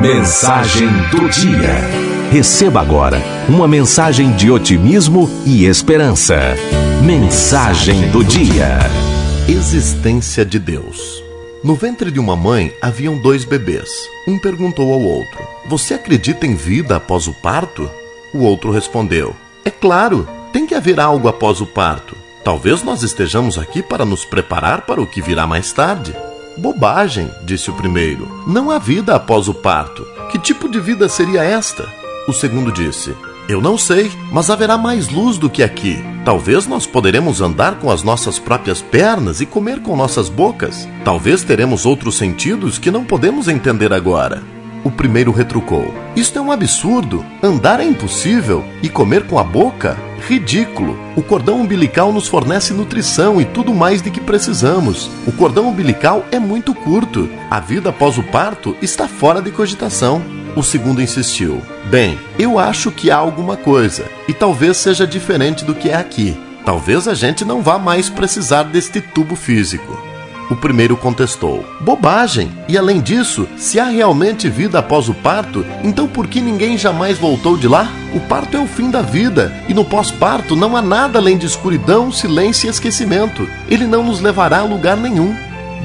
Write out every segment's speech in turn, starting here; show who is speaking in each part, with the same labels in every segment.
Speaker 1: Mensagem do dia. Receba agora uma mensagem de otimismo e esperança. Mensagem do dia.
Speaker 2: Existência de Deus. No ventre de uma mãe haviam dois bebês. Um perguntou ao outro: Você acredita em vida após o parto? O outro respondeu: É claro, tem que haver algo após o parto. Talvez nós estejamos aqui para nos preparar para o que virá mais tarde. Bobagem, disse o primeiro. Não há vida após o parto. Que tipo de vida seria esta? O segundo disse: Eu não sei, mas haverá mais luz do que aqui. Talvez nós poderemos andar com as nossas próprias pernas e comer com nossas bocas. Talvez teremos outros sentidos que não podemos entender agora. O primeiro retrucou: Isto é um absurdo. Andar é impossível e comer com a boca? Ridículo. O cordão umbilical nos fornece nutrição e tudo mais de que precisamos. O cordão umbilical é muito curto. A vida após o parto está fora de cogitação. O segundo insistiu: Bem, eu acho que há alguma coisa, e talvez seja diferente do que é aqui. Talvez a gente não vá mais precisar deste tubo físico. O primeiro contestou: Bobagem! E além disso, se há realmente vida após o parto, então por que ninguém jamais voltou de lá? O parto é o fim da vida, e no pós-parto não há nada além de escuridão, silêncio e esquecimento. Ele não nos levará a lugar nenhum.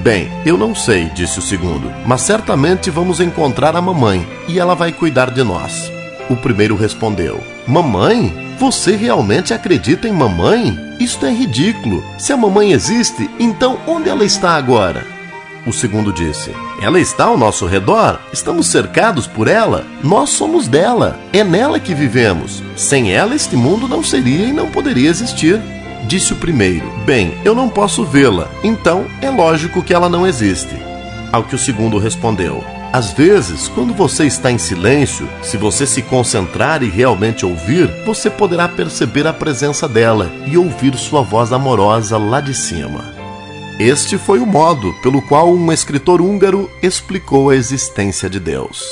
Speaker 2: Bem, eu não sei, disse o segundo, mas certamente vamos encontrar a mamãe e ela vai cuidar de nós. O primeiro respondeu: Mamãe? Você realmente acredita em mamãe? Isto é ridículo. Se a mamãe existe, então onde ela está agora? O segundo disse: Ela está ao nosso redor, estamos cercados por ela, nós somos dela, é nela que vivemos. Sem ela, este mundo não seria e não poderia existir. Disse o primeiro: Bem, eu não posso vê-la, então é lógico que ela não existe. Ao que o segundo respondeu: às vezes, quando você está em silêncio, se você se concentrar e realmente ouvir, você poderá perceber a presença dela e ouvir sua voz amorosa lá de cima. Este foi o modo pelo qual um escritor húngaro explicou a existência de Deus.